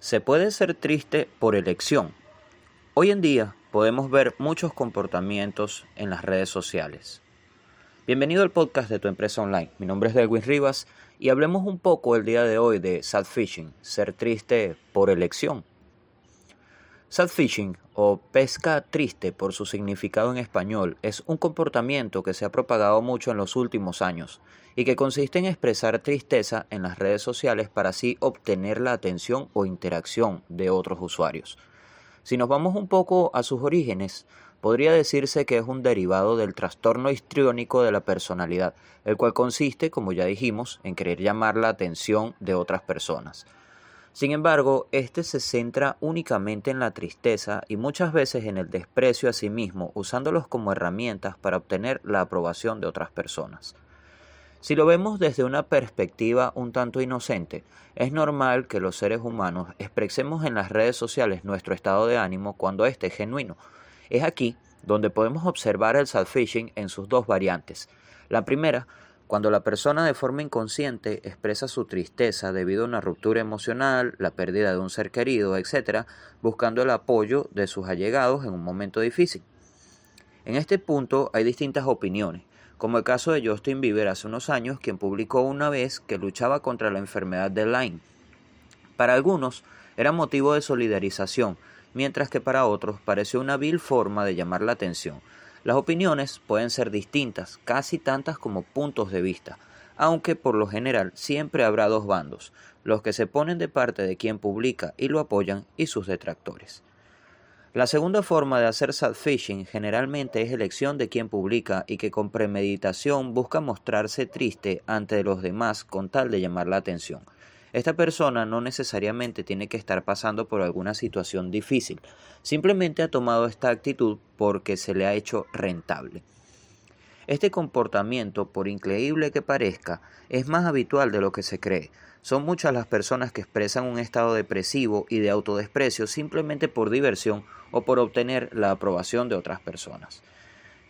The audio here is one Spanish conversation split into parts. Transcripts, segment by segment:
Se puede ser triste por elección. Hoy en día podemos ver muchos comportamientos en las redes sociales. Bienvenido al podcast de tu empresa online. Mi nombre es Delwin Rivas y hablemos un poco el día de hoy de sad fishing, ser triste por elección. Sad fishing o pesca triste por su significado en español es un comportamiento que se ha propagado mucho en los últimos años y que consiste en expresar tristeza en las redes sociales para así obtener la atención o interacción de otros usuarios. Si nos vamos un poco a sus orígenes, podría decirse que es un derivado del trastorno histriónico de la personalidad, el cual consiste, como ya dijimos, en querer llamar la atención de otras personas. Sin embargo, este se centra únicamente en la tristeza y muchas veces en el desprecio a sí mismo, usándolos como herramientas para obtener la aprobación de otras personas. Si lo vemos desde una perspectiva un tanto inocente, es normal que los seres humanos expresemos en las redes sociales nuestro estado de ánimo cuando éste es genuino. Es aquí donde podemos observar el self-fishing en sus dos variantes. La primera cuando la persona de forma inconsciente expresa su tristeza debido a una ruptura emocional, la pérdida de un ser querido, etc., buscando el apoyo de sus allegados en un momento difícil. En este punto hay distintas opiniones, como el caso de Justin Bieber hace unos años, quien publicó una vez que luchaba contra la enfermedad de Lyme. Para algunos era motivo de solidarización, mientras que para otros pareció una vil forma de llamar la atención, las opiniones pueden ser distintas, casi tantas como puntos de vista, aunque por lo general siempre habrá dos bandos, los que se ponen de parte de quien publica y lo apoyan y sus detractores. La segunda forma de hacer sad-fishing generalmente es elección de quien publica y que con premeditación busca mostrarse triste ante los demás con tal de llamar la atención. Esta persona no necesariamente tiene que estar pasando por alguna situación difícil, simplemente ha tomado esta actitud porque se le ha hecho rentable. Este comportamiento, por increíble que parezca, es más habitual de lo que se cree. Son muchas las personas que expresan un estado depresivo y de autodesprecio simplemente por diversión o por obtener la aprobación de otras personas.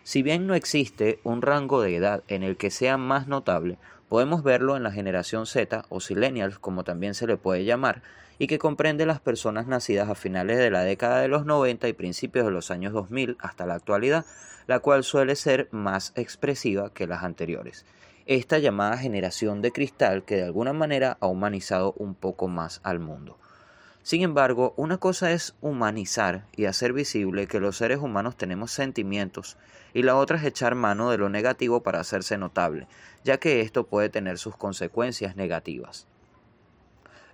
Si bien no existe un rango de edad en el que sea más notable, Podemos verlo en la generación Z o Silenials, como también se le puede llamar, y que comprende las personas nacidas a finales de la década de los 90 y principios de los años 2000 hasta la actualidad, la cual suele ser más expresiva que las anteriores. Esta llamada generación de cristal que de alguna manera ha humanizado un poco más al mundo. Sin embargo, una cosa es humanizar y hacer visible que los seres humanos tenemos sentimientos y la otra es echar mano de lo negativo para hacerse notable, ya que esto puede tener sus consecuencias negativas.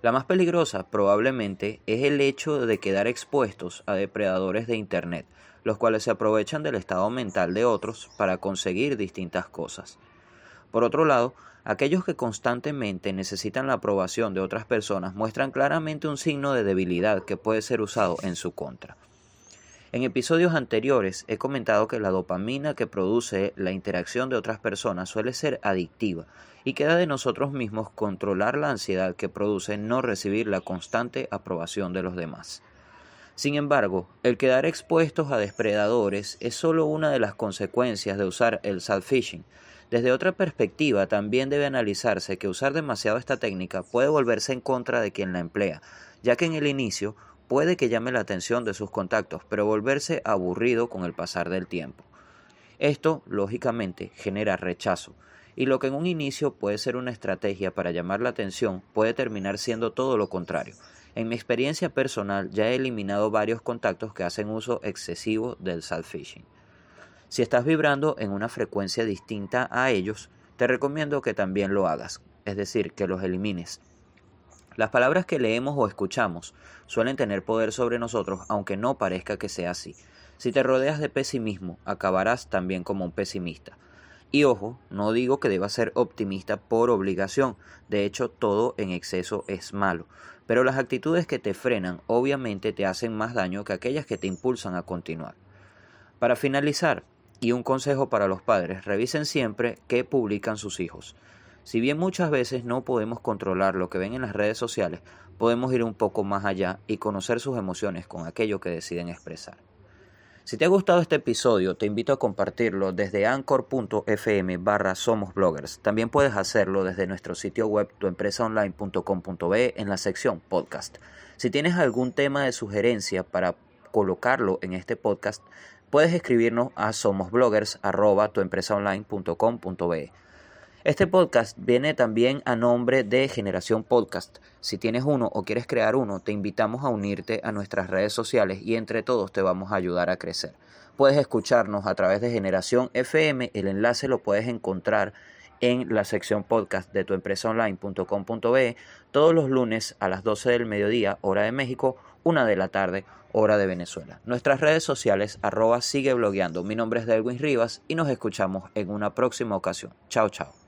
La más peligrosa probablemente es el hecho de quedar expuestos a depredadores de Internet, los cuales se aprovechan del estado mental de otros para conseguir distintas cosas. Por otro lado, aquellos que constantemente necesitan la aprobación de otras personas muestran claramente un signo de debilidad que puede ser usado en su contra. En episodios anteriores he comentado que la dopamina que produce la interacción de otras personas suele ser adictiva y queda de nosotros mismos controlar la ansiedad que produce no recibir la constante aprobación de los demás. Sin embargo, el quedar expuestos a depredadores es solo una de las consecuencias de usar el self-fishing, desde otra perspectiva, también debe analizarse que usar demasiado esta técnica puede volverse en contra de quien la emplea, ya que en el inicio puede que llame la atención de sus contactos, pero volverse aburrido con el pasar del tiempo. Esto, lógicamente, genera rechazo, y lo que en un inicio puede ser una estrategia para llamar la atención puede terminar siendo todo lo contrario. En mi experiencia personal ya he eliminado varios contactos que hacen uso excesivo del self-fishing. Si estás vibrando en una frecuencia distinta a ellos, te recomiendo que también lo hagas, es decir, que los elimines. Las palabras que leemos o escuchamos suelen tener poder sobre nosotros, aunque no parezca que sea así. Si te rodeas de pesimismo, acabarás también como un pesimista. Y ojo, no digo que debas ser optimista por obligación, de hecho todo en exceso es malo, pero las actitudes que te frenan obviamente te hacen más daño que aquellas que te impulsan a continuar. Para finalizar, y un consejo para los padres, revisen siempre qué publican sus hijos. Si bien muchas veces no podemos controlar lo que ven en las redes sociales, podemos ir un poco más allá y conocer sus emociones con aquello que deciden expresar. Si te ha gustado este episodio, te invito a compartirlo desde anchor.fm barra somos bloggers. También puedes hacerlo desde nuestro sitio web tuempresaonline.com.be en la sección podcast. Si tienes algún tema de sugerencia para colocarlo en este podcast, puedes escribirnos a somosbloggers.tuempresaonline.com.be. Este podcast viene también a nombre de Generación Podcast. Si tienes uno o quieres crear uno, te invitamos a unirte a nuestras redes sociales y entre todos te vamos a ayudar a crecer. Puedes escucharnos a través de Generación FM, el enlace lo puedes encontrar en la sección podcast de tuempresaonline.com.be todos los lunes a las 12 del mediodía, hora de México, una de la tarde, hora de Venezuela. Nuestras redes sociales, arroba sigue blogueando. Mi nombre es Delwin Rivas y nos escuchamos en una próxima ocasión. Chao, chao.